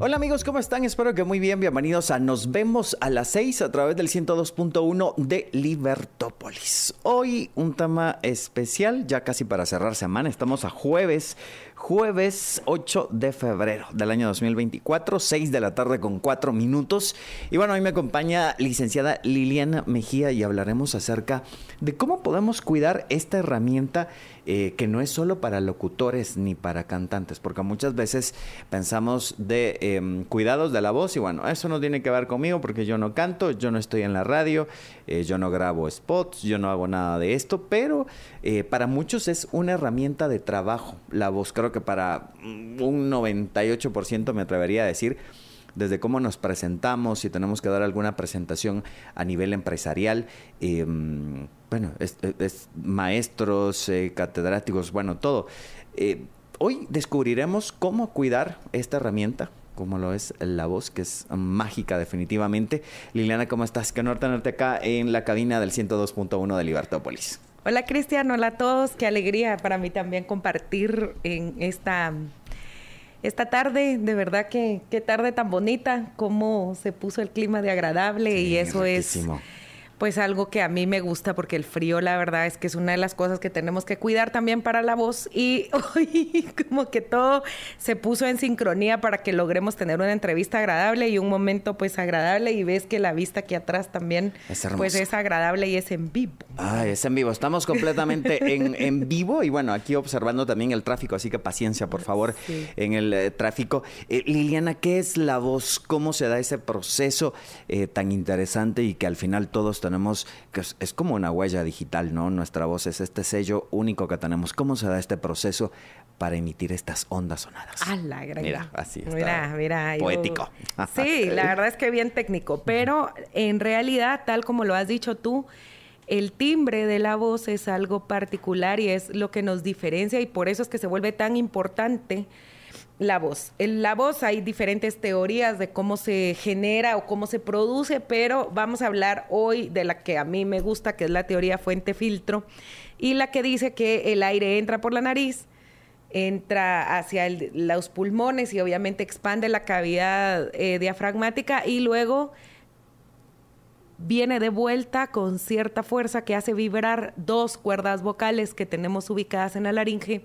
Hola amigos, ¿cómo están? Espero que muy bien. Bienvenidos a Nos vemos a las 6 a través del 102.1 de Libertópolis. Hoy un tema especial, ya casi para cerrar semana. Estamos a jueves, jueves 8 de febrero del año 2024, 6 de la tarde con 4 minutos. Y bueno, hoy me acompaña licenciada Liliana Mejía y hablaremos acerca de cómo podemos cuidar esta herramienta eh, que no es solo para locutores ni para cantantes, porque muchas veces pensamos de em, cuidados de la voz y bueno, eso no tiene que ver conmigo porque yo no canto, yo no estoy en la radio, eh, yo no grabo spots, yo no hago nada de esto, pero eh, para muchos es una herramienta de trabajo la voz. Creo que para un 98% me atrevería a decir desde cómo nos presentamos, si tenemos que dar alguna presentación a nivel empresarial, em, bueno, es, maestros, eh, catedráticos, bueno, todo. Eh, hoy descubriremos cómo cuidar esta herramienta, como lo es la voz, que es mágica definitivamente. Liliana, ¿cómo estás? Qué honor tenerte acá en la cabina del 102.1 de Libertópolis. Hola Cristian, hola a todos, qué alegría para mí también compartir en esta esta tarde, de verdad que qué tarde tan bonita, cómo se puso el clima de agradable y eso es pues algo que a mí me gusta porque el frío la verdad es que es una de las cosas que tenemos que cuidar también para la voz y hoy como que todo se puso en sincronía para que logremos tener una entrevista agradable y un momento pues agradable y ves que la vista aquí atrás también es pues es agradable y es en vivo. Ah, es en vivo, estamos completamente en, en, vivo y bueno, aquí observando también el tráfico, así que paciencia por favor en el eh, tráfico. Eh, Liliana, ¿qué es la voz? ¿Cómo se da ese proceso eh, tan interesante y que al final todos tenemos, que es, como una huella digital, ¿no? Nuestra voz es este sello único que tenemos. ¿Cómo se da este proceso para emitir estas ondas sonadas? Ah, la gran... Mira, así está. Mira, mira. Poético. Sí, la verdad es que bien técnico, pero en realidad, tal como lo has dicho tú, el timbre de la voz es algo particular y es lo que nos diferencia y por eso es que se vuelve tan importante la voz. En la voz hay diferentes teorías de cómo se genera o cómo se produce, pero vamos a hablar hoy de la que a mí me gusta, que es la teoría fuente-filtro, y la que dice que el aire entra por la nariz, entra hacia los pulmones y obviamente expande la cavidad eh, diafragmática y luego viene de vuelta con cierta fuerza que hace vibrar dos cuerdas vocales que tenemos ubicadas en la laringe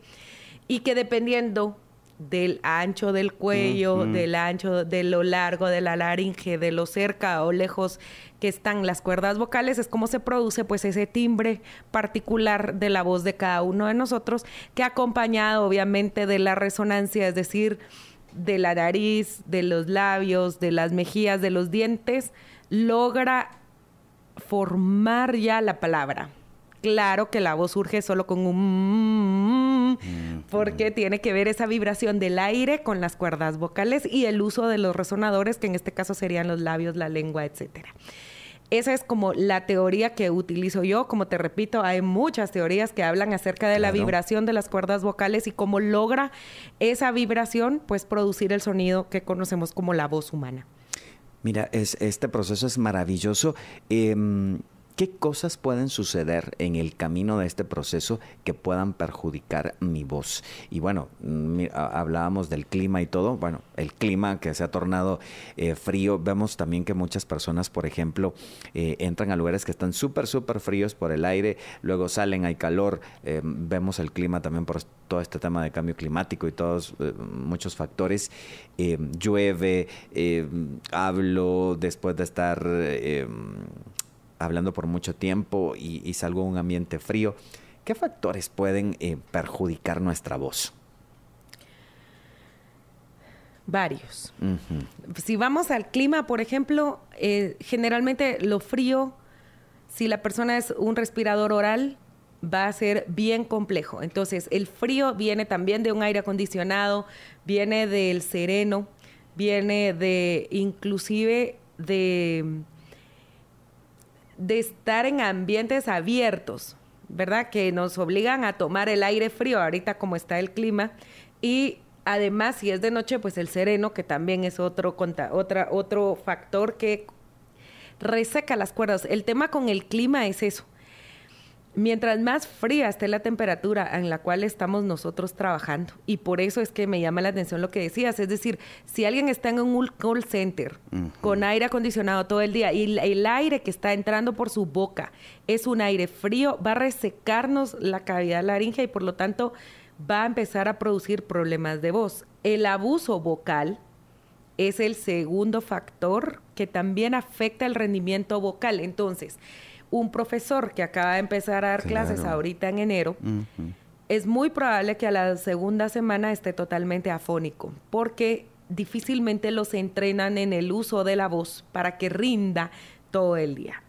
y que dependiendo del ancho del cuello, del ancho, de lo largo de la laringe, de lo cerca o lejos que están las cuerdas vocales, es como se produce pues ese timbre particular de la voz de cada uno de nosotros, que acompañado obviamente de la resonancia, es decir, de la nariz, de los labios, de las mejillas, de los dientes, logra formar ya la palabra. Claro que la voz surge solo con un... porque tiene que ver esa vibración del aire con las cuerdas vocales y el uso de los resonadores, que en este caso serían los labios, la lengua, etcétera. Esa es como la teoría que utilizo yo. Como te repito, hay muchas teorías que hablan acerca de la vibración de las cuerdas vocales y cómo logra esa vibración, pues producir el sonido que conocemos como la voz humana. Mira, es, este proceso es maravilloso. Em, ¿Qué cosas pueden suceder en el camino de este proceso que puedan perjudicar mi voz? Y bueno, hablábamos del clima y todo. Bueno, el clima que se ha tornado eh, frío. Vemos también que muchas personas, por ejemplo, eh, entran a lugares que están súper, súper fríos por el aire. Luego salen, hay calor. Eh, vemos el clima también por todo este tema de cambio climático y todos muchos factores. llueve, hablo después de estar hablando por mucho tiempo y, salgo a un ambiente frío, ¿qué factores pueden eh, perjudicar nuestra voz? Varios. Si vamos al clima, por ejemplo, eh, generalmente lo frío, si la persona es un respirador oral, va a ser bien complejo. Entonces, el frío viene también de un aire acondicionado, viene del sereno, viene de inclusive de de estar en ambientes abiertos, ¿verdad? Que nos obligan a tomar el aire frío ahorita como está el clima y además si es de noche pues el sereno que también es otro otra, otro factor que reseca las cuerdas. El tema con el clima es eso. Mientras más fría esté la temperatura en la cual estamos nosotros trabajando, y por eso es que me llama la atención lo que decías, es decir, si alguien está en un call center con aire acondicionado todo el día y el aire que está entrando por su boca es un aire frío, va a resecarnos la cavidad laringea y por lo tanto va a empezar a producir problemas de voz. El abuso vocal es el segundo factor que también afecta el rendimiento vocal. Entonces, un profesor que acaba de empezar a dar clases ahorita en enero, es muy probable que a la segunda semana esté totalmente afónico, porque difícilmente los entrenan en el uso de la voz para que rinda todo el día.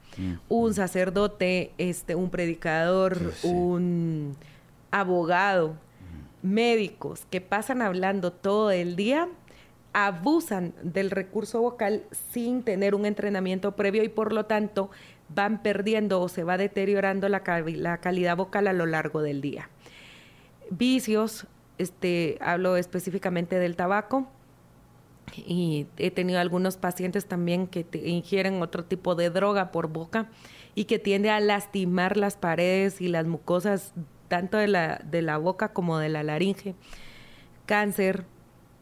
Un sacerdote, este, un predicador, un abogado, médicos que pasan hablando todo el día, abusan del recurso vocal sin tener un entrenamiento previo y por lo tanto van perdiendo o se va deteriorando la, calidad vocal a lo largo del día. Vicios, este, hablo específicamente del tabaco, y he tenido algunos pacientes también que ingieren otro tipo de droga por boca y que tiende a lastimar las paredes y las mucosas tanto de la, de la boca como de la laringe. Cáncer,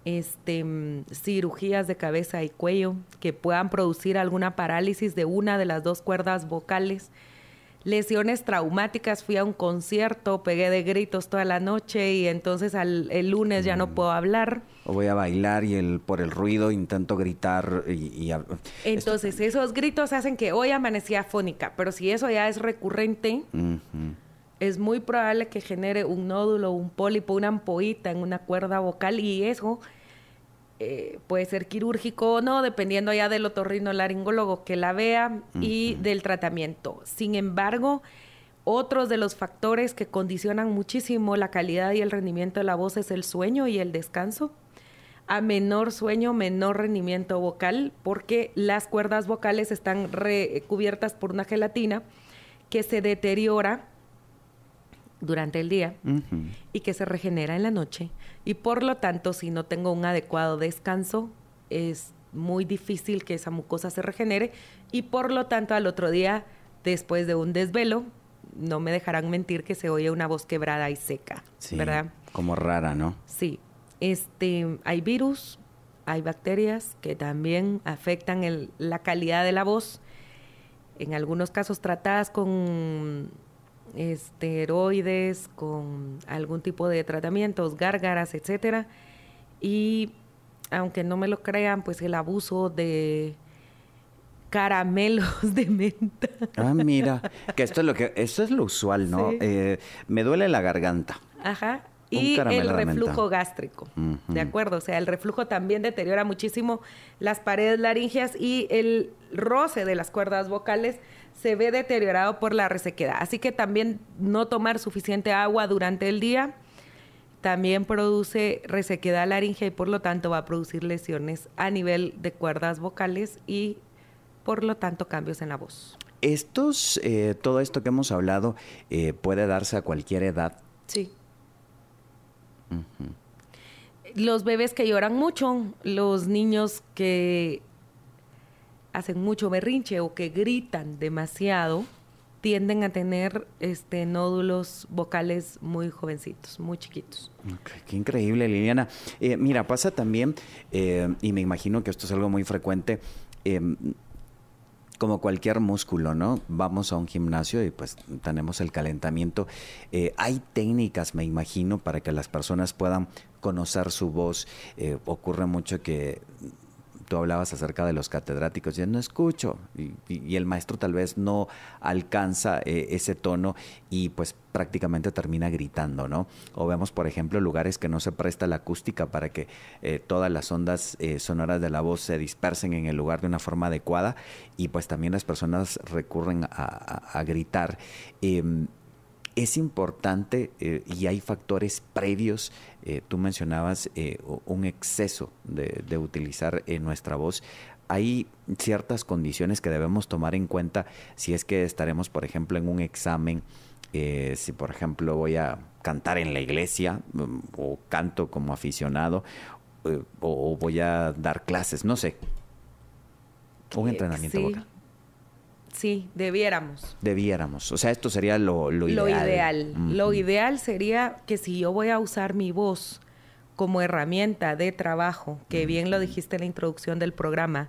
este, mm, cirugías de cabeza y cuello que puedan producir alguna parálisis de una de las dos cuerdas vocales, lesiones traumáticas, fui a un concierto, pegué de gritos toda la noche y entonces al, el lunes ya no mm. puedo hablar. O voy a bailar y el, por el ruido intento gritar y... entonces esos gritos hacen que hoy amanecía afónica, pero si eso ya es recurrente, es muy probable que genere un nódulo, un pólipo, una ampollita en una cuerda vocal y eso eh, puede ser quirúrgico o no, dependiendo ya del otorrinolaringólogo que la vea y del tratamiento. Sin embargo, otros de los factores que condicionan muchísimo la calidad y el rendimiento de la voz es el sueño y el descanso. A menor sueño, menor rendimiento vocal, porque las cuerdas vocales están recubiertas por una gelatina que se deteriora durante el día y que se regenera en la noche. Y por lo tanto, si no tengo un adecuado descanso, es muy difícil que esa mucosa se regenere y por lo tanto al otro día, después de un desvelo, no me dejarán mentir que se oye una voz quebrada y seca, ¿verdad? Como rara, ¿no? Sí. Este, hay virus, hay bacterias que también afectan el, la calidad de la voz. En algunos casos tratadas con esteroides, con algún tipo de tratamientos, gárgaras, etcétera. Y aunque no me lo crean, pues el abuso de caramelos de menta. Ah, mira, que esto es lo que, esto es lo usual, ¿no? Eh, me duele la garganta. Ajá y el reflujo gástrico. ¿De acuerdo? O sea, el reflujo también deteriora muchísimo las paredes laringeas y el roce de las cuerdas vocales se ve deteriorado por la resequedad. Así que también no tomar suficiente agua durante el día también produce resequedad laringea y por lo tanto va a producir lesiones a nivel de cuerdas vocales y por lo tanto cambios en la voz. Estos, eh, todo esto que hemos hablado eh, puede darse a cualquier edad. Sí. Los bebés que lloran mucho, los niños que hacen mucho berrinche o que gritan demasiado, tienden a tener este nódulos vocales muy jovencitos, muy chiquitos. qué increíble, Liliana. Eh, mira, pasa también, eh, y me imagino que esto es algo muy frecuente, em, como cualquier músculo, ¿no? Vamos a un gimnasio y pues tenemos el calentamiento. Eh, hay técnicas, me imagino, para que las personas puedan conocer su voz. Ocurre mucho que tú hablabas acerca de los catedráticos, ya no escucho, y, el maestro tal vez no alcanza eh, ese tono y pues prácticamente termina gritando, ¿no? O vemos, por ejemplo, lugares que no se presta la acústica para que eh, todas las ondas eh, sonoras de la voz se dispersen en el lugar de una forma adecuada y pues también las personas recurren a, gritar em, es importante y hay factores previos eh, tú mencionabas eh, un exceso de, utilizar eh, nuestra voz. Hay ciertas condiciones que debemos tomar en cuenta si es que estaremos, por ejemplo, en un examen eh, si por ejemplo voy a cantar en la iglesia mm, o canto como aficionado eh, o, voy a dar clases, no sé. Un entrenamiento vocal. Sí, debiéramos. Debiéramos. O sea, esto sería lo, lo ideal. Lo ideal. Lo ideal sería que si yo voy a usar mi voz como herramienta de trabajo, que bien lo dijiste en la introducción del programa,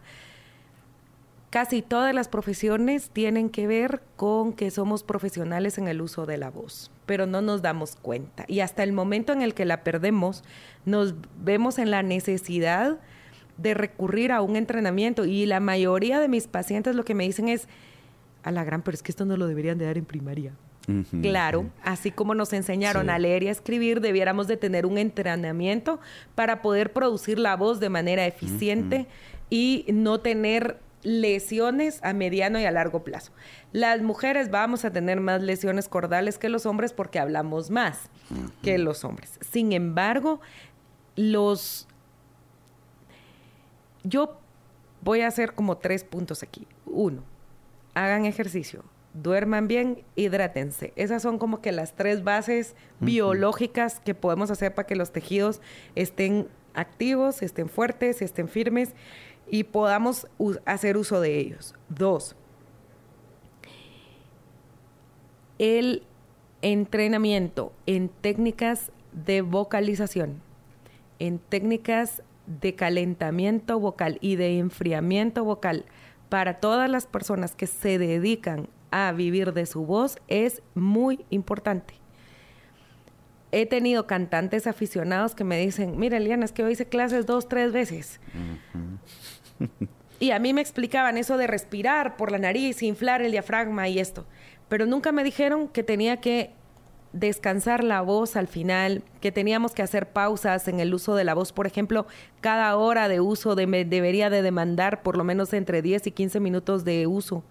casi todas las profesiones tienen que ver con que somos profesionales en el uso de la voz, pero no nos damos cuenta. Y hasta el momento en el que la perdemos, nos vemos en la necesidad de recurrir a un entrenamiento. Y la mayoría de mis pacientes lo que me dicen es, a la gran, pero es que esto no lo deberían de dar en primaria. Claro, así como nos enseñaron a leer y a escribir, debiéramos de tener un entrenamiento para poder producir la voz de manera eficiente y no tener lesiones a mediano y a largo plazo. Las mujeres vamos a tener más lesiones cordales que los hombres porque hablamos más que los hombres. Sin embargo, los... Yo voy a hacer como tres puntos aquí. Uno, hagan ejercicio, duerman bien, hidrátense. Esas son como que las tres bases biológicas que podemos hacer para que los tejidos estén activos, estén fuertes, estén firmes y podamos hacer uso de ellos. Dos, el entrenamiento en técnicas de vocalización, en técnicas de calentamiento vocal y de enfriamiento vocal para todas las personas que se dedican a vivir de su voz es muy importante. He tenido cantantes aficionados que me dicen, mira Eliana, es que hoy hice clases dos, tres veces. y a mí me explicaban eso de respirar por la nariz, inflar el diafragma y esto. Pero nunca me dijeron que tenía que descansar la voz al final, que teníamos que hacer pausas en el uso de la voz. Por ejemplo, cada hora de uso debería de demandar por lo menos entre 10 y 15 minutos de uso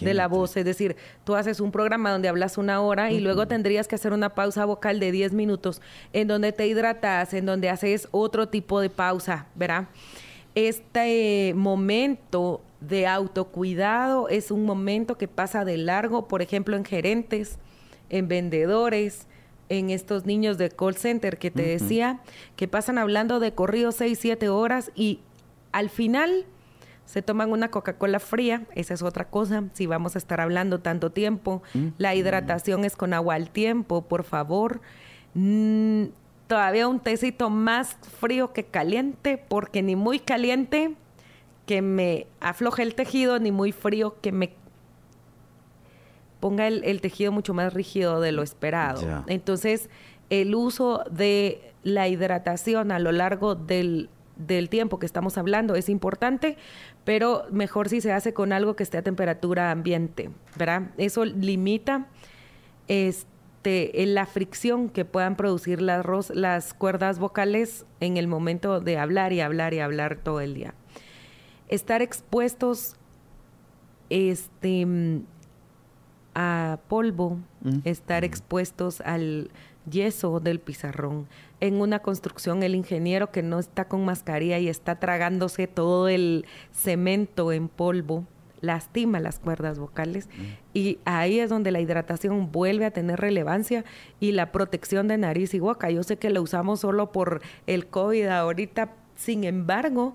de la voz. Es decir, tú haces un programa donde hablas una hora y luego tendrías que hacer una pausa vocal de 10 minutos en donde te hidratas, en donde haces otro tipo de pausa, ¿verdad? Este momento de autocuidado es un momento que pasa de largo, por ejemplo, en gerentes en vendedores, en estos niños de call center que te decía, que pasan hablando de corrido 6, 7 horas y al final se toman una Coca-Cola fría, esa es otra cosa, si vamos a estar hablando tanto tiempo, la hidratación es con agua al tiempo, por favor. Mm, todavía un tecito más frío que caliente, porque ni muy caliente que me afloje el tejido, ni muy frío que me ponga el, tejido mucho más rígido de lo esperado. Entonces, el uso de la hidratación a lo largo del, tiempo que estamos hablando es importante, pero mejor si se hace con algo que esté a temperatura ambiente, ¿verdad? Eso limita este, la fricción que puedan producir las, las cuerdas vocales en el momento de hablar y hablar y hablar todo el día. Estar expuestos este, a polvo, mm. estar expuestos al yeso del pizarrón. En una construcción, el ingeniero que no está con mascarilla y está tragándose todo el cemento en polvo, lastima las cuerdas vocales mm. y ahí es donde la hidratación vuelve a tener relevancia y la protección de nariz y boca. Yo sé que lo usamos solo por el COVID ahorita, sin embargo,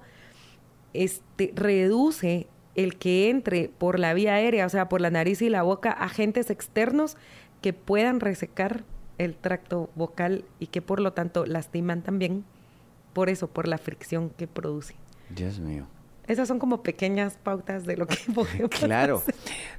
este reduce el que entre por la vía aérea, o sea, por la nariz y la boca, agentes externos que puedan resecar el tracto vocal y que por lo tanto lastiman también por eso, por la fricción que produce. Dios mío. Esas son como pequeñas pautas de lo que podemos Claro,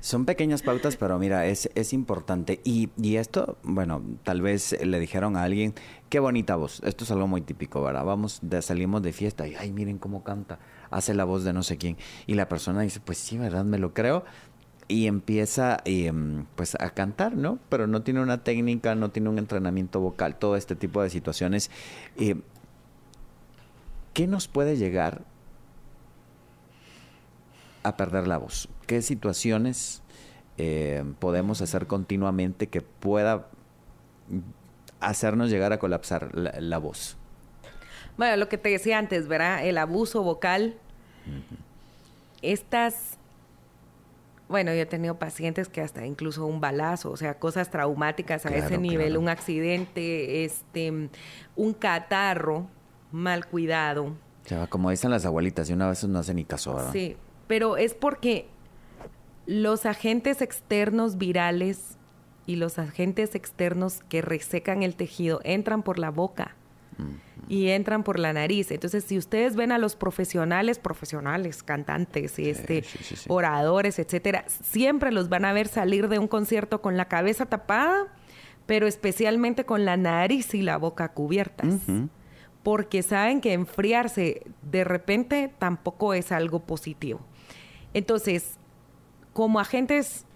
son pequeñas pautas, pero mira, es, es importante. Y, y, esto, bueno, tal vez le dijeron a alguien, qué bonita voz. Esto es algo muy típico, ¿verdad? Vamos, de, salimos de fiesta y, ay, miren cómo canta hace la voz de no sé quién. Y la persona dice, pues sí, ¿verdad? Me lo creo. Y empieza em, pues a cantar, ¿no? Pero no tiene una técnica, no tiene un entrenamiento vocal, todo este tipo de situaciones. Eh, ¿Qué nos puede llegar a perder la voz? ¿Qué situaciones eh, podemos hacer continuamente que pueda hacernos llegar a colapsar la voz? Bueno, lo que te decía antes, ¿verdad? El abuso vocal. Estas Bueno, yo he tenido pacientes que hasta incluso un balazo, o sea, cosas traumáticas a ese nivel, un accidente, este, un catarro mal cuidado. Ya, como dicen las abuelitas, y una vez no hace ni caso, ¿verdad? Sí, pero es porque los agentes externos virales y los agentes externos que resecan el tejido entran por la boca y entran por la nariz. Entonces, si ustedes ven a los profesionales, profesionales, cantantes, este, oradores, etcétera, siempre los van a ver salir de un concierto con la cabeza tapada, pero especialmente con la nariz y la boca cubiertas. Porque saben que enfriarse de repente tampoco es algo positivo. Entonces, como agentes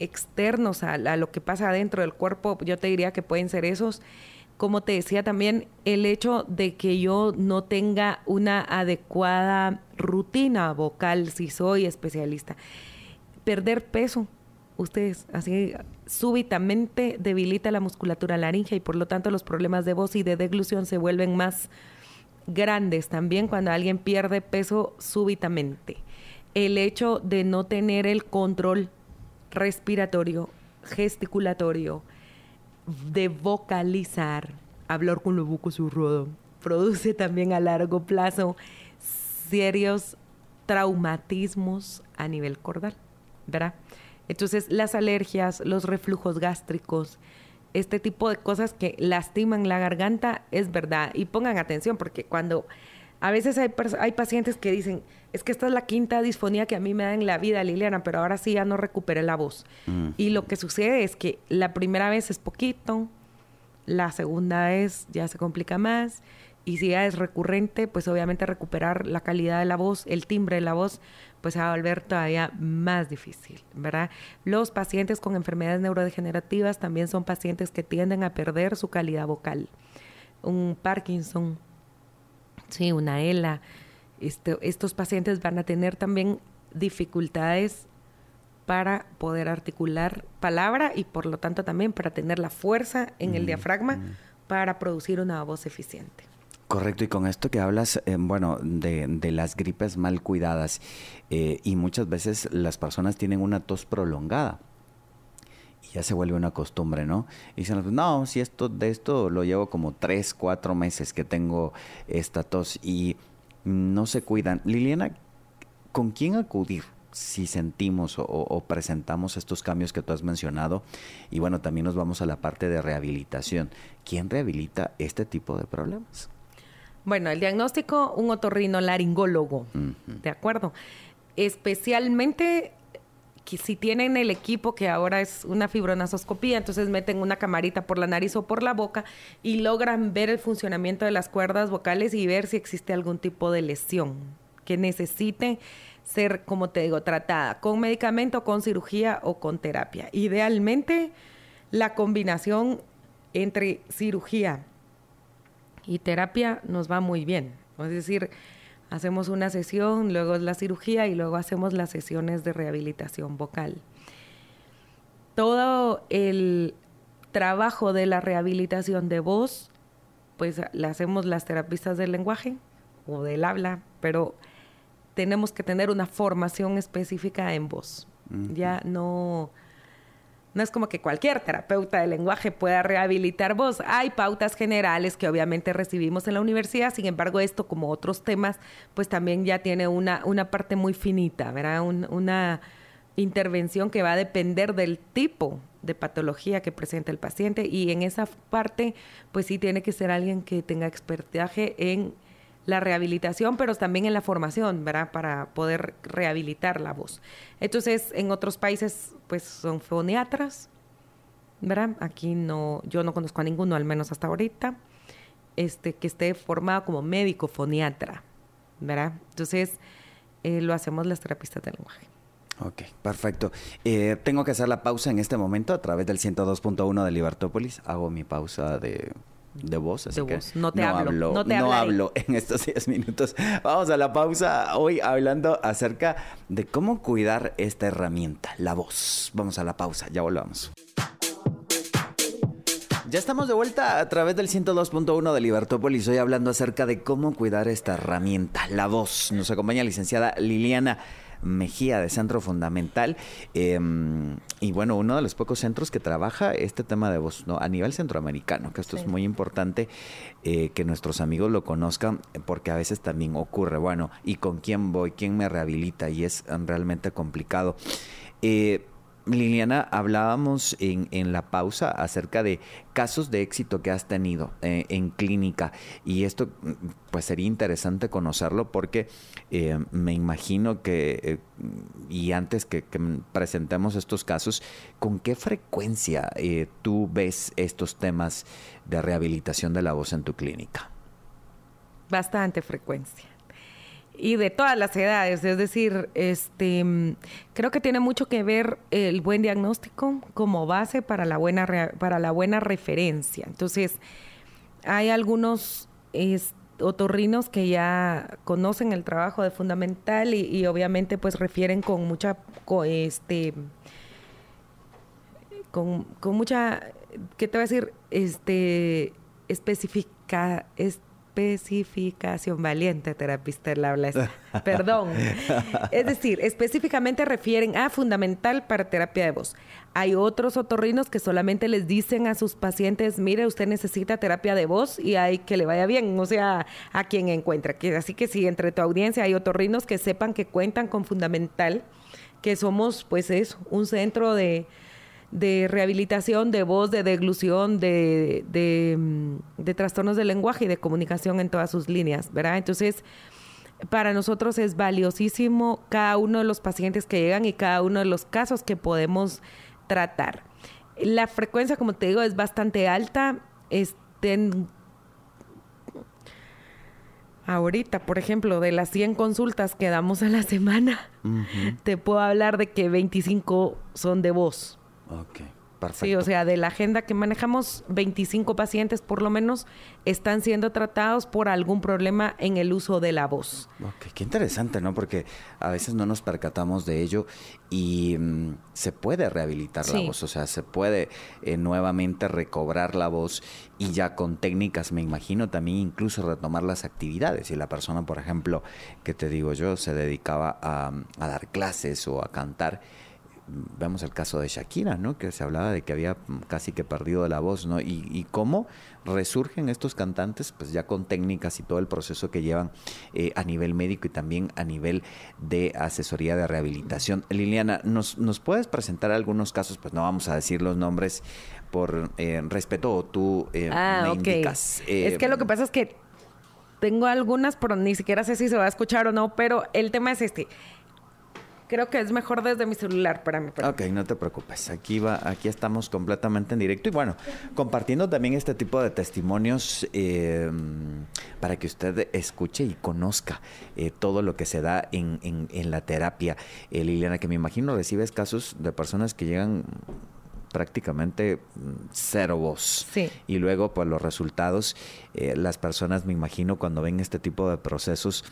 externos a, a lo que pasa dentro del cuerpo, yo te diría que pueden ser esos como te decía también, el hecho de que yo no tenga una adecuada rutina vocal si soy especialista. Perder peso, ustedes, así súbitamente debilita la musculatura laringea y por lo tanto los problemas de voz y de deglución se vuelven más grandes también cuando alguien pierde peso súbitamente. El hecho de no tener el control respiratorio, gesticulatorio, de vocalizar, hablar con la boca cerrada, produce también a largo plazo serios traumatismos a nivel cordal, ¿verdad? Entonces, las alergias, los reflujos gástricos, este tipo de cosas que lastiman la garganta, es verdad. Y pongan atención, porque cuando a veces hay, hay pacientes que dicen, es que esta es la quinta disfonía que a mí me da en la vida, Liliana, pero ahora sí ya no recuperé la voz. Y lo que sucede es que la primera vez es poquito, la segunda vez ya se complica más, y si ya es recurrente, pues obviamente recuperar la calidad de la voz, el timbre de la voz, pues se va a volver todavía más difícil, ¿verdad? Los pacientes con enfermedades neurodegenerativas también son pacientes que tienden a perder su calidad vocal. Un Parkinson, sí, una ELA, este, estos pacientes van a tener también dificultades para poder articular palabra y por lo tanto también para tener la fuerza en el diafragma para producir una voz eficiente. Correcto, y con esto que hablas, eh, bueno, de, de, las gripes mal cuidadas, eh, y muchas veces las personas tienen una tos prolongada y ya se vuelve una costumbre, ¿no? Y dicen, no, si esto de esto lo llevo como tres, cuatro meses que tengo esta tos y no se cuidan. Liliana, ¿con quién acudir? si sentimos o, presentamos estos cambios que tú has mencionado. Y bueno, también nos vamos a la parte de rehabilitación. ¿Quién rehabilita este tipo de problemas? Bueno, el diagnóstico, un otorrino laringólogo, ¿de acuerdo? Especialmente si tienen el equipo que ahora es una fibronasoscopía, entonces meten una camarita por la nariz o por la boca y logran ver el funcionamiento de las cuerdas vocales y ver si existe algún tipo de lesión que necesite ser, como te digo, tratada con medicamento, con cirugía o con terapia. Idealmente, la combinación entre cirugía y terapia nos va muy bien. Es decir, Hacemos una sesión, luego es la cirugía y luego hacemos las sesiones de rehabilitación vocal. Todo el trabajo de la rehabilitación de voz, pues la hacemos las terapistas del lenguaje o del habla, pero tenemos que tener una formación específica en voz. Ya no no es como que cualquier terapeuta de lenguaje pueda rehabilitar voz. Hay pautas generales que obviamente recibimos en la universidad, sin embargo esto como otros temas, pues también ya tiene una, una parte muy finita, ¿verdad? una intervención que va a depender del tipo de patología que presenta el paciente y en esa parte pues sí tiene que ser alguien que tenga expertaje en la rehabilitación, pero también en la formación, ¿verdad? Para poder rehabilitar la voz. Entonces, en otros países, pues son foniatras, ¿verdad? Aquí no, yo no conozco a ninguno, al menos hasta ahorita, este, que esté formado como médico foniatra, ¿verdad? Entonces, eh, lo hacemos las terapistas del lenguaje. Ok, perfecto. Eh, tengo que hacer la pausa en este momento a través del 102.1 de Libertópolis. Hago mi pausa de de voz, así que No te hablo, no, te no hablo en estos 10 minutos. Vamos a la pausa hoy hablando acerca de cómo cuidar esta herramienta, la voz. Vamos a la pausa, ya volvamos. Ya estamos de vuelta a través del 102.1 de Libertópolis. Hoy hablando acerca de cómo cuidar esta herramienta, la voz. Nos acompaña la licenciada Liliana Mejía de Centro Fundamental. Em, y bueno, uno de los pocos centros que trabaja este tema de voz ¿no? a nivel centroamericano, que esto es muy importante eh, que nuestros amigos lo conozcan, porque a veces también ocurre, bueno, ¿y con quién voy? ¿Quién me rehabilita? Y es realmente complicado. Eh, Liliana, hablábamos en, en, la pausa acerca de casos de éxito que has tenido eh, en clínica y esto pues sería interesante conocerlo porque eh, me imagino que eh, y antes que, presentemos estos casos, ¿con qué frecuencia tú ves estos temas de rehabilitación de la voz en tu clínica? Bastante frecuencia y de todas las edades. Es decir, este, creo que tiene mucho que ver el buen diagnóstico como base para la buena, para la buena referencia. Entonces, hay algunos otorrinos que ya conocen el trabajo de fundamental y, obviamente pues refieren con mucha, este, con, con mucha, ¿qué te voy a decir? Este, especifica, especificación, valiente terapista el habla perdón. Es decir, específicamente refieren a fundamental para terapia de voz. Hay otros otorrinos que solamente les dicen a sus pacientes, mire, usted necesita terapia de voz y hay que le vaya bien, o sea, a quien encuentra. Así que si entre tu audiencia hay otorrinos que sepan que cuentan con fundamental, que somos, pues es un centro de de rehabilitación de voz, de deglución, de, mm, de, trastornos de lenguaje y de comunicación en todas sus líneas, ¿verdad? Entonces, para nosotros es valiosísimo cada uno de los pacientes que llegan y cada uno de los casos que podemos tratar. La frecuencia, como te digo, es bastante alta. Estén ahorita, por ejemplo, de las 100 consultas que damos a la semana, te puedo hablar de que 25 son de voz. Ok, perfecto. Sí, o sea, de la agenda que manejamos, 25 pacientes por lo menos están siendo tratados por algún problema en el uso de la voz. Ok, qué interesante, ¿no? Porque a veces no nos percatamos de ello y mm, se puede rehabilitar la voz, o sea, se puede eh, nuevamente recobrar la voz y ya con técnicas, me imagino, también incluso retomar las actividades. Si la persona, por ejemplo, que te digo yo, se dedicaba a, a dar clases o a cantar, vemos el caso de Shakira, ¿no? Que se hablaba de que había casi que perdido la voz, ¿no? Y, cómo resurgen estos cantantes, pues ya con técnicas y todo el proceso que llevan eh, a nivel médico y también a nivel de asesoría de rehabilitación. Liliana, ¿nos, nos puedes presentar algunos casos? Pues no vamos a decir los nombres por eh, respeto o tú eh, ah, me es que lo que pasa es que tengo algunas, pero ni siquiera sé si se va a escuchar o no, pero el tema es este Creo que es mejor desde mi celular para mí. Ok, no te preocupes. Aquí va, aquí estamos completamente en directo y bueno, compartiendo también este tipo de testimonios eh, para que usted escuche y conozca eh, todo lo que se da en, en, la terapia. Eh, Liliana, que me imagino recibes casos de personas que llegan prácticamente mm, cero voz. Sí. Y luego, pues los resultados, las personas, me imagino, cuando ven este tipo de procesos,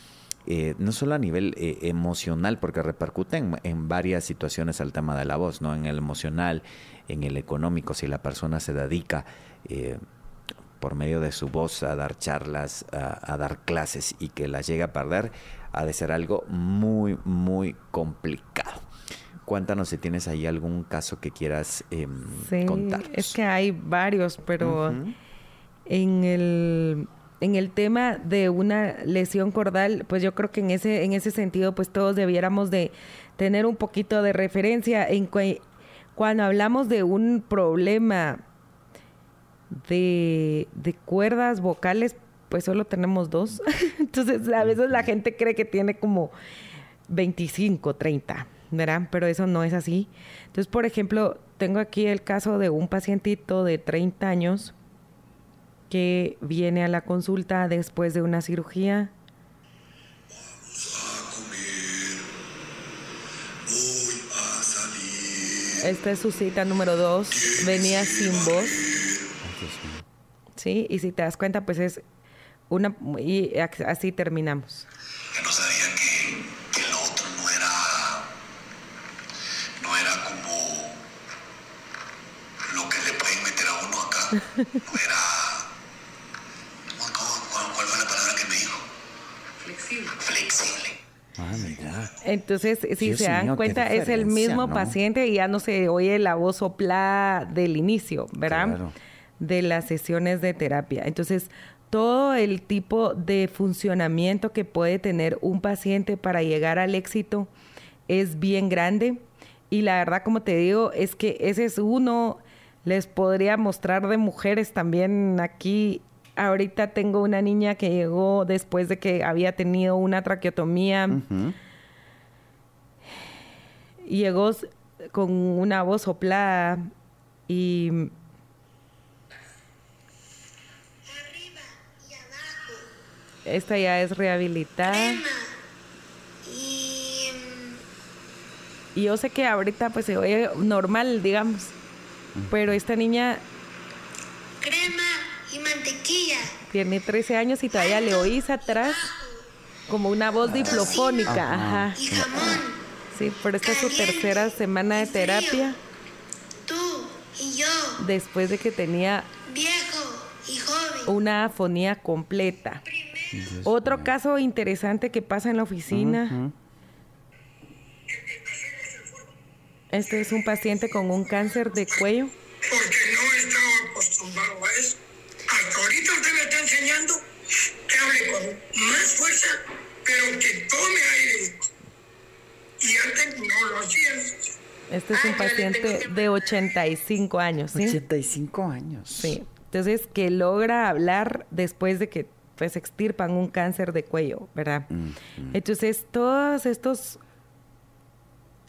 eh, no solo a nivel eh, emocional, porque repercuten en, varias situaciones al tema de la voz, ¿no? En el emocional, en el económico, si la persona se dedica eh, por medio de su voz a dar charlas, a, dar clases y que las llega a perder, ha de ser algo muy, muy complicado. Cuéntanos si tienes ahí algún caso que quieras eh, sí, Es que hay varios, pero en el en el tema de una lesión cordal, pues yo creo que en ese, en ese sentido, pues todos debiéramos de tener un poquito de referencia en cuando hablamos de un problema de, de cuerdas vocales, pues solo tenemos dos. Entonces, a veces la gente cree que tiene como 25, 30, ¿verdad? Pero eso no es así. Entonces, por ejemplo, tengo aquí el caso de un pacientito de 30 años que viene a la consulta después de una cirugía. Esta es su cita número dos. Venía sin voz. Sí, y si te das cuenta, pues es una. Y así terminamos. Que no sabía que, el otro no era. No era como. Lo que le pueden meter a uno acá. No era. Ah. Entonces, si Dios se dan mío, cuenta, es el mismo ¿no? paciente y ya no se oye la voz soplada del inicio, ¿verdad? Claro. De las sesiones de terapia. Entonces, todo el tipo de funcionamiento que puede tener un paciente para llegar al éxito es bien grande. Y la verdad, como te digo, es que ese es uno. Les podría mostrar de mujeres también aquí. Ahorita tengo una niña que llegó después de que había tenido una traqueotomía. Y llegó con una voz soplada y Arriba y abajo. esta ya es rehabilitada. Crema. Y. Y yo sé que ahorita pues se oye normal, digamos. Pero esta niña Crema y mantequilla. tiene 13 años y todavía le oís atrás como una voz diplofónica. Ajá. Y jamón. Sí, pero esta es su tercera semana de terapia Tú y yo. después de que tenía Viejo y joven. una afonía completa. Otro caso interesante que pasa en la oficina. Este es un paciente con un cáncer de cuello. porque no estaba acostumbrado a eso. Hasta ahorita usted me está enseñando que hable con más fuerza, pero que tome aire. Y antes no lo hacían. Este es un Ah, le paciente de 85 años, ¿sí? 85 años. Sí. Entonces, que logra hablar después de que pues extirpan un cáncer de cuello, ¿verdad? Entonces, todos estos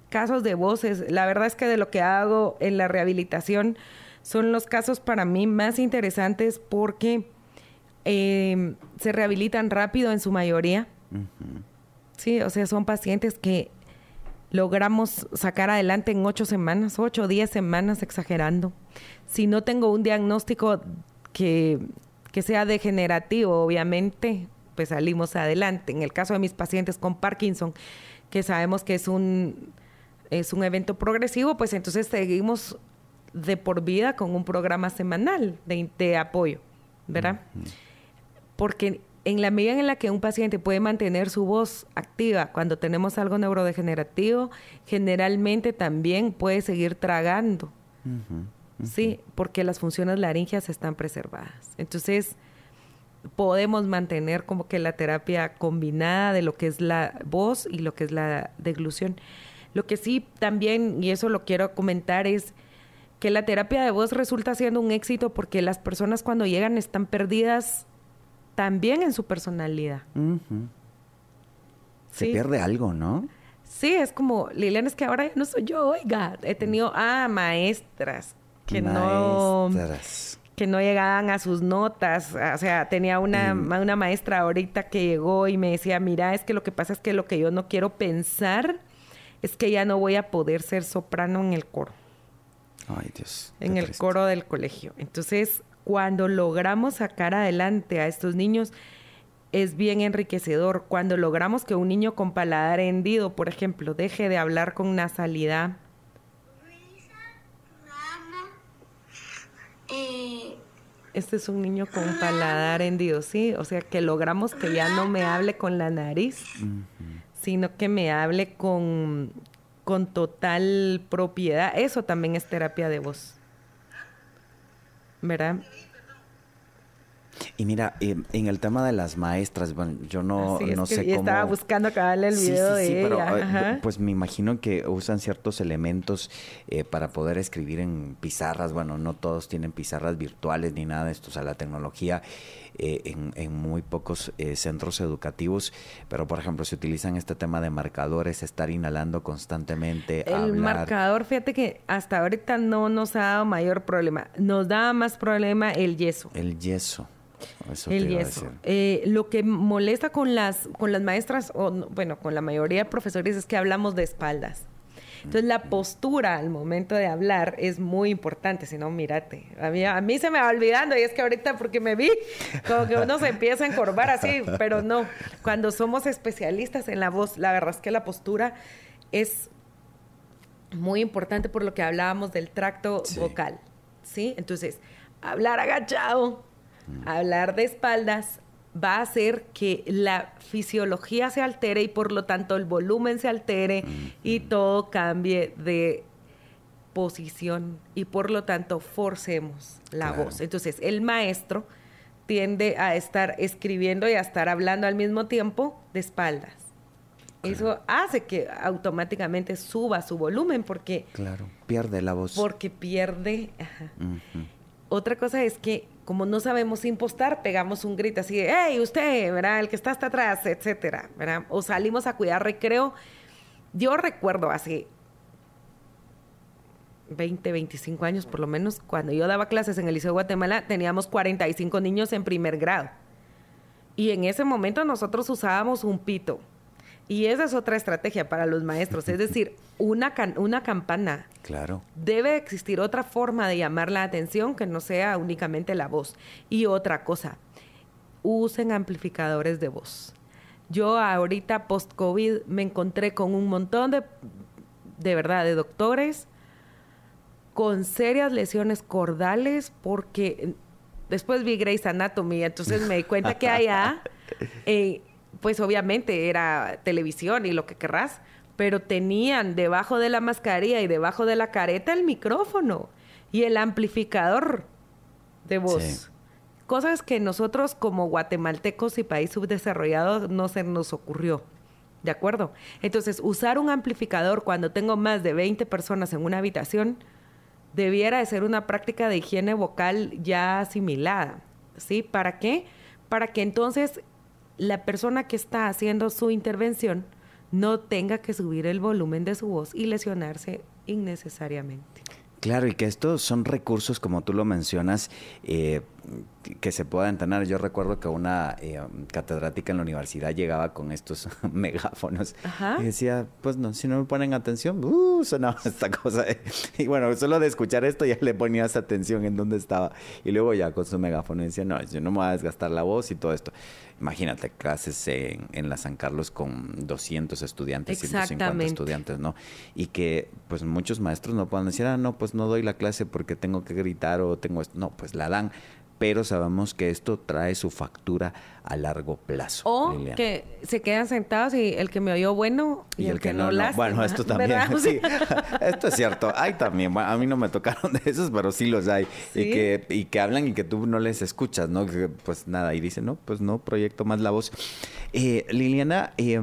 casos de voces, la verdad es que de lo que hago en la rehabilitación son los casos para mí más interesantes porque eh, se rehabilitan rápido en su mayoría. Sí, o sea, son pacientes que logramos sacar adelante en ocho semanas, ocho o diez semanas exagerando. Si no tengo un diagnóstico que, que sea degenerativo, obviamente, pues salimos adelante. En el caso de mis pacientes con Parkinson, que sabemos que es un, es un evento progresivo, pues entonces seguimos de por vida con un programa semanal de, de apoyo, ¿verdad? Porque en la medida en la que un paciente puede mantener su voz activa cuando tenemos algo neurodegenerativo, generalmente también puede seguir tragando. Sí, porque las funciones laringeas están preservadas. Entonces, podemos mantener como que la terapia combinada de lo que es la voz y lo que es la deglución. Lo que sí también, y eso lo quiero comentar, es que la terapia de voz resulta siendo un éxito porque las personas cuando llegan están perdidas también en su personalidad. Se Sí. pierde algo, ¿no? Sí, es como, Liliana, es que ahora ya no soy yo, oiga, he tenido, ah, maestras que no que no llegaban a sus notas. O sea, tenía una, una maestra ahorita que llegó y me decía, mira, es que lo que pasa es que lo que yo no quiero pensar es que ya no voy a poder ser soprano en el coro, Ay, Dios. en el triste. coro del colegio. Entonces, cuando logramos sacar adelante a estos niños, es bien enriquecedor. Cuando logramos que un niño con paladar hendido, por ejemplo, deje de hablar con nasalidad, Este es un niño con paladar hendido, ¿sí? O sea, que logramos que ya no me hable con la nariz, sino que me hable con, con total propiedad. Eso también es terapia de voz. ¿Verdad? Y mira, eh, en el tema de las maestras, bueno, yo no, no sé cómo... estaba buscando acabarle el Sí, video sí, sí, de pero ella. eh, pues me imagino que usan ciertos elementos eh, para poder escribir en pizarras. Bueno, no todos tienen pizarras virtuales ni nada de esto. O sea, la tecnología eh, en, en muy pocos eh, centros educativos. Pero, por ejemplo, se utilizan este tema de marcadores, estar inhalando constantemente, El hablar. marcador, fíjate que hasta ahorita no nos ha dado mayor problema. Nos da más problema el yeso. El yeso. Eso el yeso. Eh, lo que molesta con las, con las maestras, o no- bueno, con la mayoría de profesores es que hablamos de espaldas. Entonces la postura al momento de hablar es muy importante, si no, mírate. A mí, a mí se me va olvidando y es que ahorita porque me vi, como que uno se empieza a encorvar así, pero no. Cuando somos especialistas en la voz, la verdad es que la postura es muy importante por lo que hablábamos del tracto Sí. vocal, ¿sí? Entonces, hablar agachado, hablar de espaldas va a hacer que la fisiología se altere y por lo tanto el volumen se altere y todo cambie de posición y por lo tanto forcemos la voz. Entonces el maestro tiende a estar escribiendo y a estar hablando al mismo tiempo de espaldas. Eso hace que automáticamente suba su volumen porque... Claro, pierde la voz. Porque pierde... Otra cosa es que como no sabemos impostar, pegamos un grito así de, hey, usted, ¿verdad? El que está hasta atrás, etcétera, ¿verdad? O salimos a cuidar recreo. Yo recuerdo hace 20, 25 años por lo menos, cuando yo daba clases en el Liceo de Guatemala, teníamos 45 niños en primer grado. Y en ese momento nosotros usábamos un pito. Y esa es otra estrategia para los maestros, es decir, una, una campana. Claro. Debe existir otra forma de llamar la atención que no sea únicamente la voz. Y otra cosa, usen amplificadores de voz. Yo ahorita post-COVID me encontré con un montón de, de verdad, de doctores con serias lesiones cordales porque después vi Grey's Anatomy, entonces me di cuenta que allá... Eh, pues obviamente era televisión y lo que querrás, pero tenían debajo de la mascarilla y debajo de la careta el micrófono y el amplificador de voz. Cosas que nosotros como guatemaltecos y país subdesarrollado no se nos ocurrió. ¿De acuerdo? Entonces, usar un amplificador cuando tengo más de 20 personas en una habitación debiera de ser una práctica de higiene vocal ya asimilada. ¿Sí? ¿Para qué? Para que entonces la persona que está haciendo su intervención no tenga que subir el volumen de su voz y lesionarse innecesariamente. Claro, y que estos son recursos, como tú lo mencionas, eh, que se puedan tener. Yo recuerdo que una eh, catedrática en la universidad llegaba con estos megáfonos y decía, pues no, si no me ponen atención, uh, sonaba esta cosa. Y bueno, solo de escuchar esto ya le ponías atención en dónde estaba. Y luego ya con su megáfono decía, no, yo no me voy a desgastar la voz y todo esto. Imagínate, clases en, en la San Carlos con 200 estudiantes, 150 estudiantes, ¿no? Y que pues muchos maestros no puedan decir, ah, no, pues no doy la clase porque tengo que gritar o tengo esto. No, pues la dan pero sabemos que esto trae su factura a largo plazo. O que se quedan sentados y el que me oyó bueno y, el, que, no, no. Bueno, esto también, sí. esto es cierto. Hay también, a mí no me tocaron de esos, pero sí los hay. Y, que, y que hablan y que tú no les escuchas, ¿no? pues nada, y dicen, no, pues no, proyecto más la voz. Eh, Liliana, eh,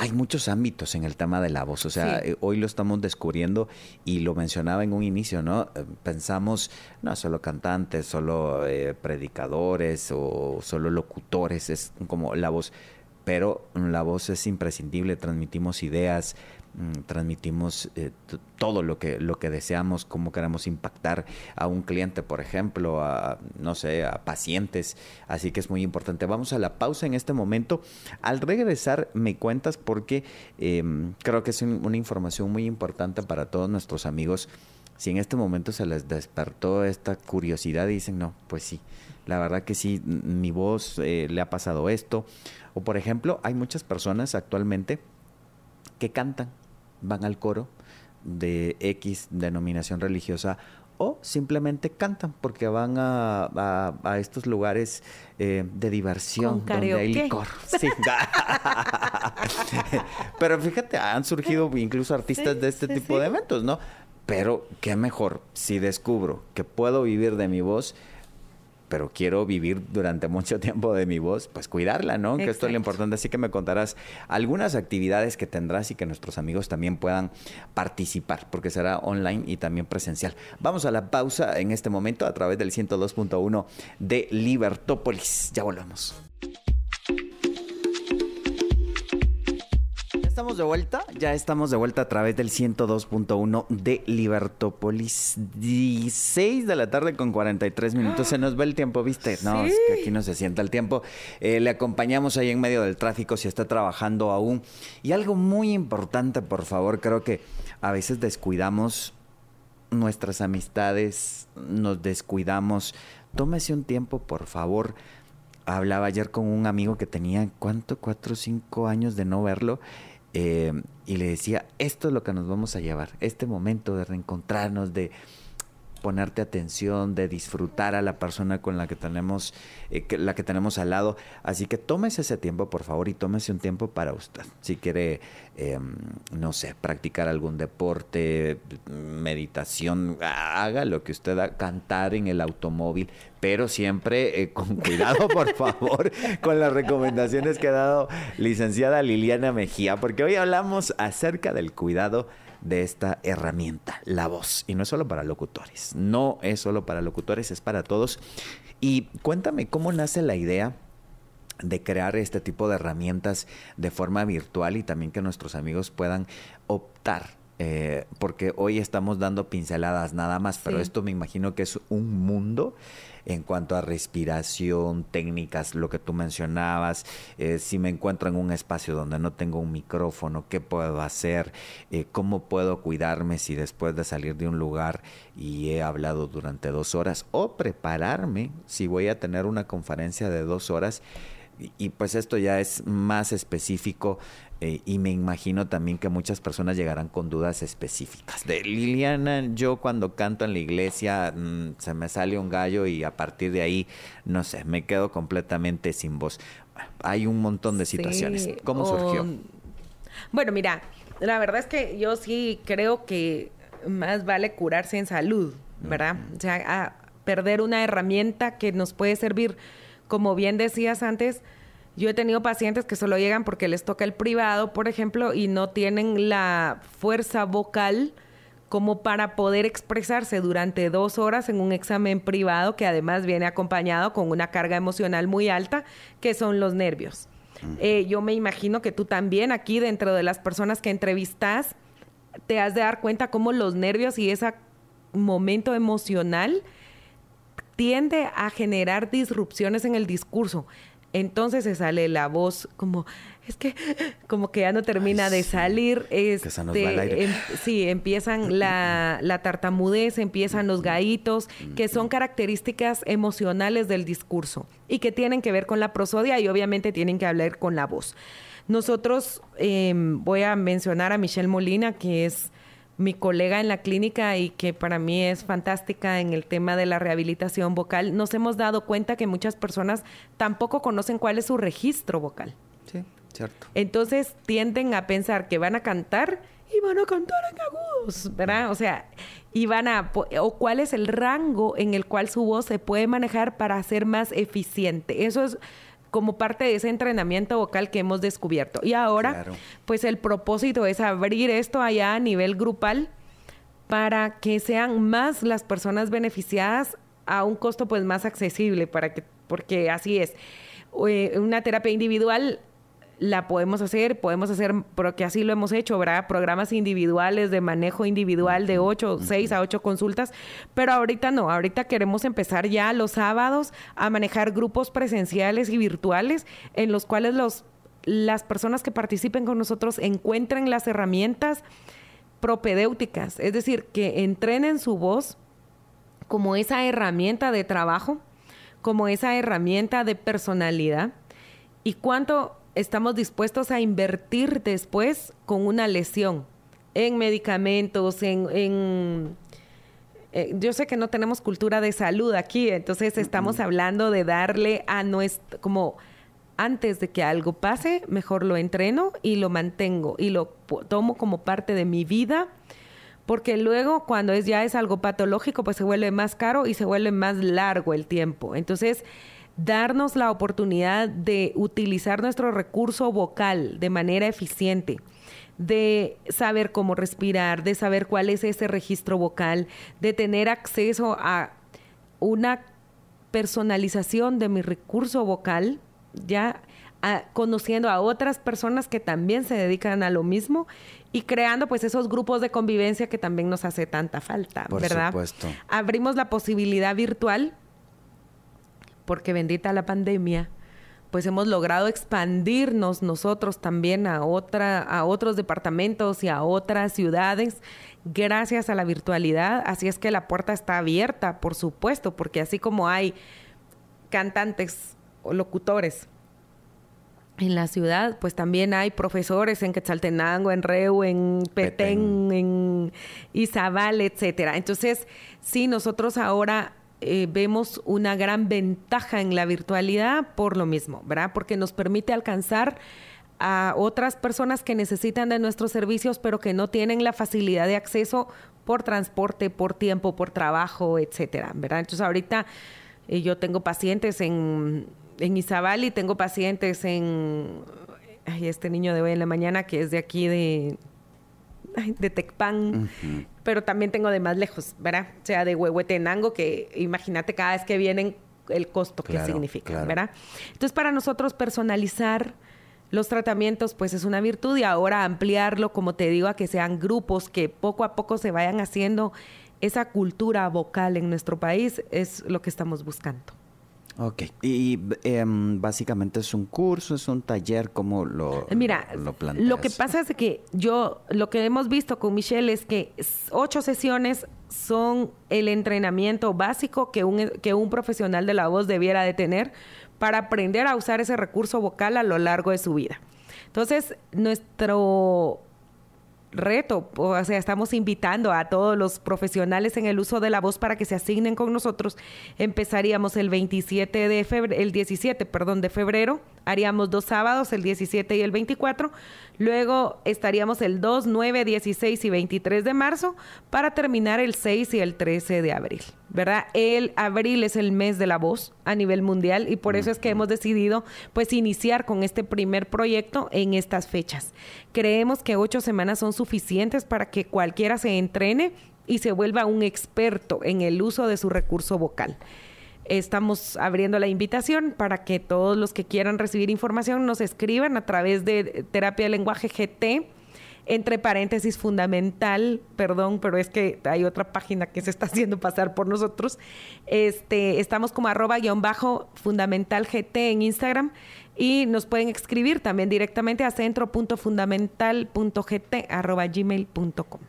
hay muchos ámbitos en el tema de la voz, o sea, eh, hoy lo estamos descubriendo y lo mencionaba en un inicio, ¿no? Eh, pensamos, no solo cantantes, solo eh, predicadores o solo locutores, es como la voz, pero la voz es imprescindible, transmitimos ideas, transmitimos eh, todo lo que, lo que deseamos, cómo queremos impactar a un cliente, por ejemplo, a, no sé, a pacientes. Así que es muy importante. Vamos a la pausa en este momento. Al regresar, me cuentas porque em, creo que es una información muy importante para todos nuestros amigos. Si en este momento se les despertó esta curiosidad y dicen, no, pues sí, la verdad que sí, mi voz eh, le ha pasado esto. O por ejemplo, hay muchas personas actualmente que cantan van al coro de X denominación religiosa o simplemente cantan porque van a, a, estos lugares eh, de diversión donde hay licor. Pero fíjate, han surgido incluso artistas de este tipo de eventos, ¿no? Pero qué mejor si descubro que puedo vivir de mi voz pero quiero vivir durante mucho tiempo de mi voz, pues cuidarla, ¿no? Que esto es lo importante. Así que me contarás algunas actividades que tendrás y que nuestros amigos también puedan participar, porque será online y también presencial. Vamos a la pausa en este momento a través del 102.1 de Libertópolis. Ya volvemos. Estamos de vuelta, ya estamos de vuelta a través del 102.1 de Libertópolis. 16 de la tarde con 43 minutos. Se nos va el tiempo, ¿viste? No, es que aquí no se sienta el tiempo. Eh, le acompañamos ahí en medio del tráfico si está trabajando aún. Y algo muy importante, por favor, creo que a veces descuidamos nuestras amistades, nos descuidamos. Tómese un tiempo, por favor. Hablaba ayer con un amigo que tenía, ¿cuánto? Cuatro o cinco años de no verlo eh, y le decía, esto es lo que nos vamos a llevar, este momento de reencontrarnos, de ponerte atención, de disfrutar a la persona con la que tenemos, eh, la que tenemos al lado. Así que tómese ese tiempo, por favor, y tómese un tiempo para usted. Si quiere, em, no sé, practicar algún deporte, meditación, haga lo que usted da, cantar en el automóvil, pero siempre eh, con cuidado, por favor, con las recomendaciones que ha dado licenciada Liliana Mejía, porque hoy hablamos acerca del cuidado de esta herramienta, la voz. Y no es solo para locutores, no es solo para locutores, es para todos. Y cuéntame cómo nace la idea de crear este tipo de herramientas de forma virtual y también que nuestros amigos puedan optar eh, porque hoy estamos dando pinceladas nada más, pero esto me imagino que es un mundo en cuanto a respiración, técnicas, lo que tú mencionabas, eh, si me encuentro en un espacio donde no tengo un micrófono, ¿qué puedo hacer? Eh, ¿Cómo puedo cuidarme si después de salir de un lugar y he hablado durante dos horas? O prepararme si voy a tener una conferencia de dos horas y pues esto ya es más específico eh, y me imagino también que muchas personas llegarán con dudas específicas. De Liliana, yo cuando canto en la iglesia mm, se me sale un gallo y a partir de ahí, no sé, me quedo completamente sin voz. Hay un montón de situaciones. ¿Cómo surgió? Bueno, mira, la verdad es que yo sí creo que más vale curarse en salud, ¿verdad? O sea, perder una herramienta que nos puede servir, como bien decías antes, yo he tenido pacientes que solo llegan porque les toca el privado, por ejemplo, y no tienen la fuerza vocal como para poder expresarse durante dos horas en un examen privado que además viene acompañado con una carga emocional muy alta, que son los nervios. Eh, yo me imagino que tú también aquí dentro de las personas que entrevistas te has de dar cuenta cómo los nervios y ese momento emocional tiende a generar disrupciones en el discurso. Entonces se sale la voz como, es que como que ya no termina de salir. Este, em, sí, empiezan la, la, tartamudez, empiezan los gaitos, que son características emocionales del discurso y que tienen que ver con la prosodia y obviamente tienen que hablar con la voz. Nosotros, em, voy a mencionar a Michelle Molina, que es mi colega en la clínica y que para mí es fantástica en el tema de la rehabilitación vocal, nos hemos dado cuenta que muchas personas tampoco conocen cuál es su registro vocal. Sí, cierto. Entonces tienden a pensar que van a cantar y van a cantar en agudos, ¿verdad? O sea, y van a, o cuál es el rango en el cual su voz se puede manejar para ser más eficiente. Eso es como parte de ese entrenamiento vocal que hemos descubierto. Y ahora, pues el propósito es abrir esto allá a nivel grupal para que sean más las personas beneficiadas a un costo pues más accesible para que porque así es. Eh, una terapia individual la podemos hacer, podemos hacer, porque así lo hemos hecho, ¿verdad? Programas individuales de manejo individual de 8, 6 a 8 consultas, pero ahorita no, ahorita queremos empezar ya los sábados a manejar grupos presenciales y virtuales en los cuales los, las personas que participen con nosotros encuentren las herramientas propedéuticas, es decir, que entrenen su voz como esa herramienta de trabajo, como esa herramienta de personalidad. Y cuánto estamos dispuestos a invertir después con una lesión en medicamentos, en, eh, yo sé que no tenemos cultura de salud aquí, entonces estamos hablando de darle a nuestro, como antes de que algo pase, mejor lo entreno y lo mantengo y lo tomo como parte de mi vida, porque luego cuando es ya es algo patológico, pues se vuelve más caro y se vuelve más largo el tiempo. Entonces, darnos la oportunidad de utilizar nuestro recurso vocal de manera eficiente de saber cómo respirar, de saber cuál es ese registro vocal, de tener acceso a una personalización de mi recurso vocal, ya conociendo a otras personas que también se dedican a lo mismo y creando pues esos grupos de convivencia que también nos hace tanta falta, Por ¿verdad? Supuesto. Abrimos la posibilidad virtual porque bendita la pandemia, pues hemos logrado expandirnos nosotros también a otra a otros departamentos y a otras ciudades gracias a la virtualidad, así es que la puerta está abierta, por supuesto, porque así como hay cantantes o locutores en la ciudad, pues también hay profesores en Quetzaltenango, en Reu, en Petén, en en Izabal, etcétera. Entonces, sí, nosotros ahora eh, vemos una gran ventaja en la virtualidad por lo mismo, ¿verdad? Porque nos permite alcanzar a otras personas que necesitan de nuestros servicios, pero que no tienen la facilidad de acceso por transporte, por tiempo, por trabajo, etcétera, ¿verdad? Entonces ahorita eh, yo tengo pacientes en, en Izabal y tengo pacientes en ay, este niño de hoy en la mañana que es de aquí de de Tecpan, pero también tengo de más lejos, ¿verdad? O sea, de Huehuetenango, que imagínate cada vez que vienen el costo que significa, ¿verdad? Entonces, para nosotros personalizar los tratamientos, pues es una virtud y ahora ampliarlo, como te digo, a que sean grupos que poco a poco se vayan haciendo esa cultura vocal en nuestro país, es lo que estamos buscando. Ok, y em, básicamente es un curso, es un taller, ¿cómo lo, Mira, lo, lo que pasa es que yo, lo que hemos visto con Michelle es que ocho sesiones son el entrenamiento básico que un, que un profesional de la voz debiera de tener para aprender a usar ese recurso vocal a lo largo de su vida. Entonces, nuestro reto, o sea, estamos invitando a todos los profesionales en el uso de la voz para que se asignen con nosotros. Empezaríamos el 27 de febrero, el 17, perdón, de febrero, haríamos dos sábados, el 17 y el 24. Luego estaríamos el 2, 9, 16 y 23 de marzo para terminar el 6 y el 13 de abril, ¿verdad? El abril es el mes de la voz a nivel mundial y por eso es que hemos decidido pues iniciar con este primer proyecto en estas fechas. Creemos que ocho semanas son suficientes para que cualquiera se entrene y se vuelva un experto en el uso de su recurso vocal. Estamos abriendo la invitación para que todos los que quieran recibir información nos escriban a través de terapia de lenguaje GT entre paréntesis fundamental, perdón, pero es que hay otra página que se está haciendo pasar por nosotros. Este, estamos como arroba guion bajo fundamental GT en Instagram y nos pueden escribir también directamente a centro.fundamental.gt arroba gmail.com.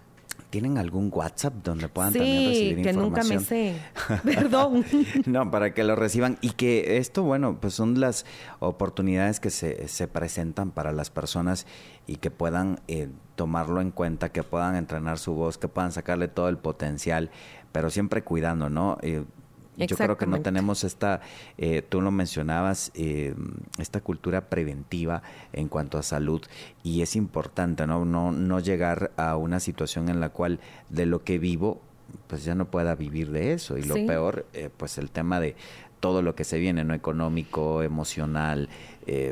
¿Tienen algún WhatsApp donde puedan también recibir que nunca me sé. Perdón. no, para que lo reciban. Y que esto, bueno, pues son las oportunidades que se, se presentan para las personas y que puedan eh, tomarlo en cuenta, que puedan entrenar su voz, que puedan sacarle todo el potencial, pero siempre cuidando, ¿no? Eh, yo creo que no tenemos esta, eh, tú lo mencionabas, eh, esta cultura preventiva en cuanto a salud y es importante, ¿no? No, no llegar a una situación en la cual de lo que vivo, pues ya no pueda vivir de eso. Y lo peor, eh, pues el tema de todo lo que se viene, ¿no? Económico, emocional,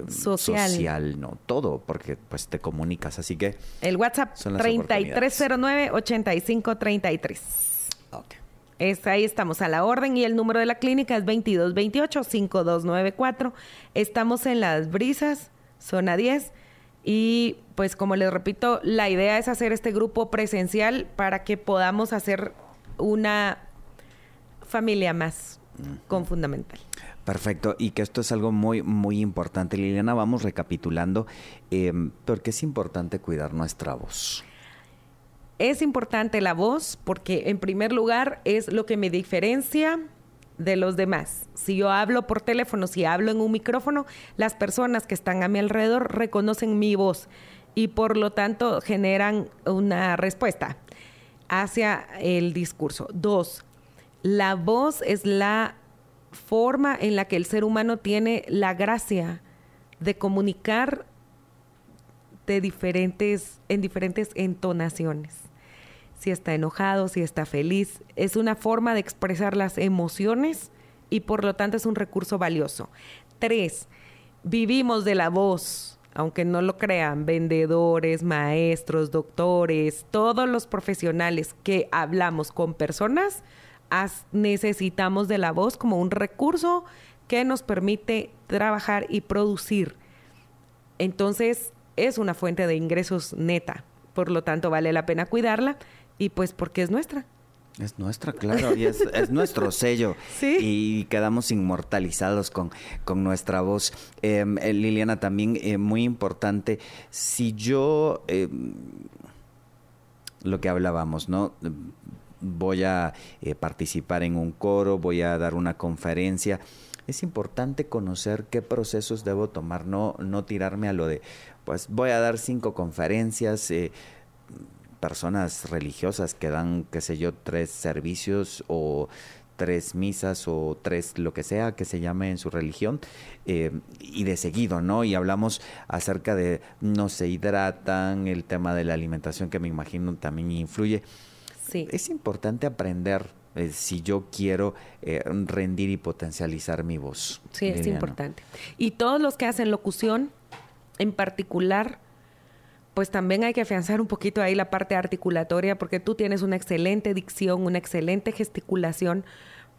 social. no, todo, porque pues te comunicas. Así que... El WhatsApp 3309-8533. Ok ahí estamos a la orden y el número de la clínica es 2228-5294. Estamos en Las Brisas, zona 10. Y pues como les repito, la idea es hacer este grupo presencial para que podamos hacer una familia más con fundamental. Perfecto, y que esto es algo muy, muy importante. Liliana, vamos recapitulando, eh, porque es importante cuidar nuestra voz. Es importante la voz porque en primer lugar es lo que me diferencia de los demás. Si yo hablo por teléfono, si hablo en un micrófono, las personas que están a mi alrededor reconocen mi voz y por lo tanto generan una respuesta hacia el discurso. Dos, la voz es la forma en la que el ser humano tiene la gracia de comunicar de diferentes, en diferentes entonaciones si está enojado, si está feliz. Es una forma de expresar las emociones y por lo tanto es un recurso valioso. Tres, vivimos de la voz, aunque no lo crean, vendedores, maestros, doctores, todos los profesionales que hablamos con personas, necesitamos de la voz como un recurso que nos permite trabajar y producir. Entonces, es una fuente de ingresos neta, por lo tanto vale la pena cuidarla y pues porque es nuestra. Es nuestra, claro, y es, nuestro sello. ¿Sí? Y quedamos inmortalizados con, con nuestra voz. Em, eh, Liliana, también eh, muy importante, si yo, em, lo que hablábamos, ¿no? Voy a eh, participar en un coro, voy a dar una conferencia. Es importante conocer qué procesos debo tomar, no, no tirarme a lo de, pues voy a dar cinco conferencias personas religiosas que dan, qué sé yo, tres servicios o tres misas o tres lo que sea que se llame en su religión eh, y de seguido, ¿no? Y hablamos acerca de no se hidratan, el tema de la alimentación que me imagino también influye. Sí. Es importante aprender eh, si yo quiero eh, rendir y potencializar mi voz. Sí, es importante. Y todos los que hacen locución, en particular, pues también hay que afianzar un poquito ahí la parte articulatoria porque tú tienes una excelente dicción, una excelente gesticulación,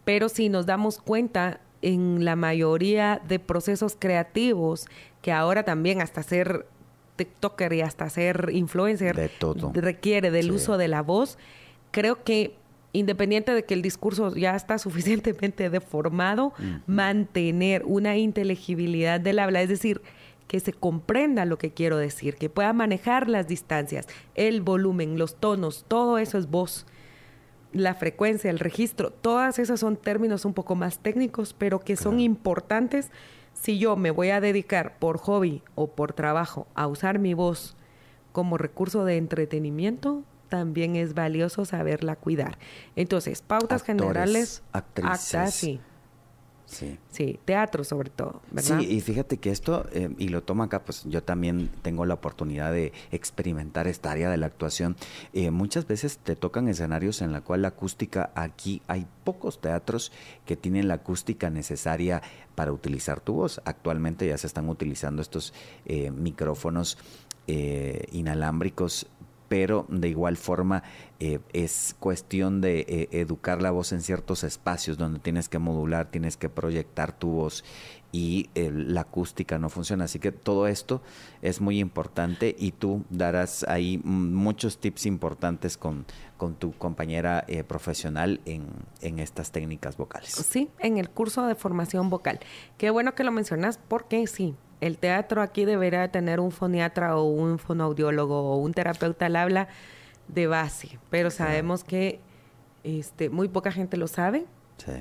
pero si nos damos cuenta en la mayoría de procesos creativos, que ahora también hasta ser TikToker y hasta ser influencer requiere del uso de la voz, creo que independiente de que el discurso ya está suficientemente deformado, mantener una inteligibilidad del habla, es decir, que se comprenda lo que quiero decir, que pueda manejar las distancias, el volumen, los tonos, todo eso es voz. La frecuencia, el registro, todas esas son términos un poco más técnicos, pero que son importantes si yo me voy a dedicar por hobby o por trabajo a usar mi voz como recurso de entretenimiento, también es valioso saberla cuidar. Entonces, pautas generales, actrices. sí. Sí. sí, teatro sobre todo, ¿verdad? Sí, y fíjate que esto, eh, y lo tomo acá, pues yo también tengo la oportunidad de experimentar esta área de la actuación. Eh, muchas veces te tocan escenarios en la cual la acústica, aquí hay pocos teatros que tienen la acústica necesaria para utilizar tu voz. Actualmente ya se están utilizando estos eh, micrófonos inalámbricos pero de igual forma eh, es cuestión de eh, educar la voz en ciertos espacios donde tienes que modular, tienes que proyectar tu voz y eh, la acústica no funciona. Así que todo esto es muy importante y tú darás ahí muchos tips importantes con, con tu compañera profesional en, en estas técnicas vocales. Sí, en el curso de formación vocal. Qué bueno que lo mencionas porque sí, el teatro aquí deberá tener un foniatra o un fonoaudiólogo o un terapeuta al habla de base, pero sabemos que este, muy poca gente lo sabe. Sí.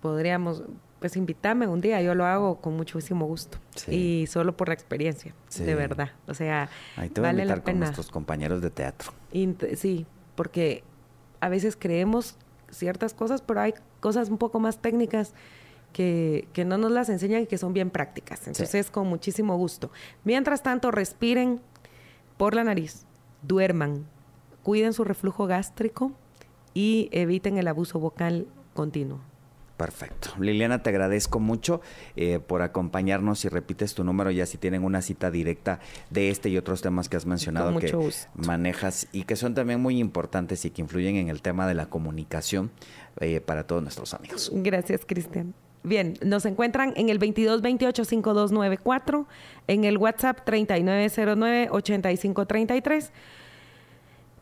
Podríamos, pues invitarme un día, yo lo hago con muchísimo gusto. Y solo por la experiencia, de verdad. O sea, Ahí te vale la pena. con nuestros compañeros de teatro. sí, porque a veces creemos ciertas cosas, pero hay cosas un poco más técnicas que, no nos las enseñan y que son bien prácticas. Entonces, con muchísimo gusto. Mientras tanto, respiren por la nariz, duerman, cuiden su reflujo gástrico y eviten el abuso vocal continuo. Perfecto. Liliana, te agradezco mucho eh, por acompañarnos y repites tu número ya si tienen una cita directa de este y otros temas que has mencionado que manejas y que son también muy importantes y que influyen en el tema de la comunicación eh, para todos nuestros amigos. Gracias, Cristian. Bien, nos encuentran en el 2228-5294, en el WhatsApp 3909-8533,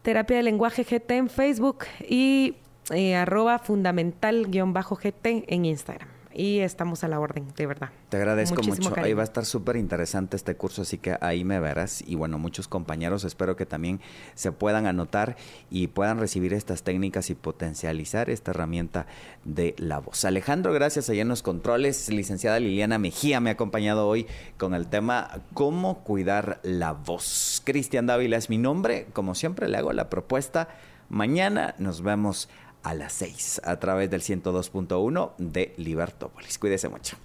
Terapia de Lenguaje GT en Facebook y eh, arroba fundamental-gt en Instagram y estamos a la orden, de verdad. Te agradezco mucho. Ahí va a estar súper interesante este curso, así que ahí me verás. Y bueno, muchos compañeros espero que también se puedan anotar y puedan recibir estas técnicas y potencializar esta herramienta de la voz. Alejandro, gracias allá en los controles. Licenciada Liliana Mejía me ha acompañado hoy con el tema cómo cuidar la voz. Cristian Dávila es mi nombre. Como siempre, le hago la propuesta. Mañana nos vemos a las 6 a través del 102.1 de Libertópolis. Cuídese mucho.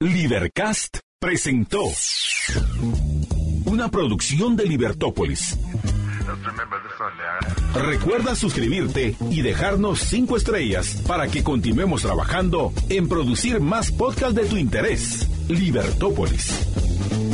Libercast presentó una producción de Libertópolis. Recuerda suscribirte y dejarnos 5 estrellas para que continuemos trabajando en producir más podcasts de tu interés. Libertópolis.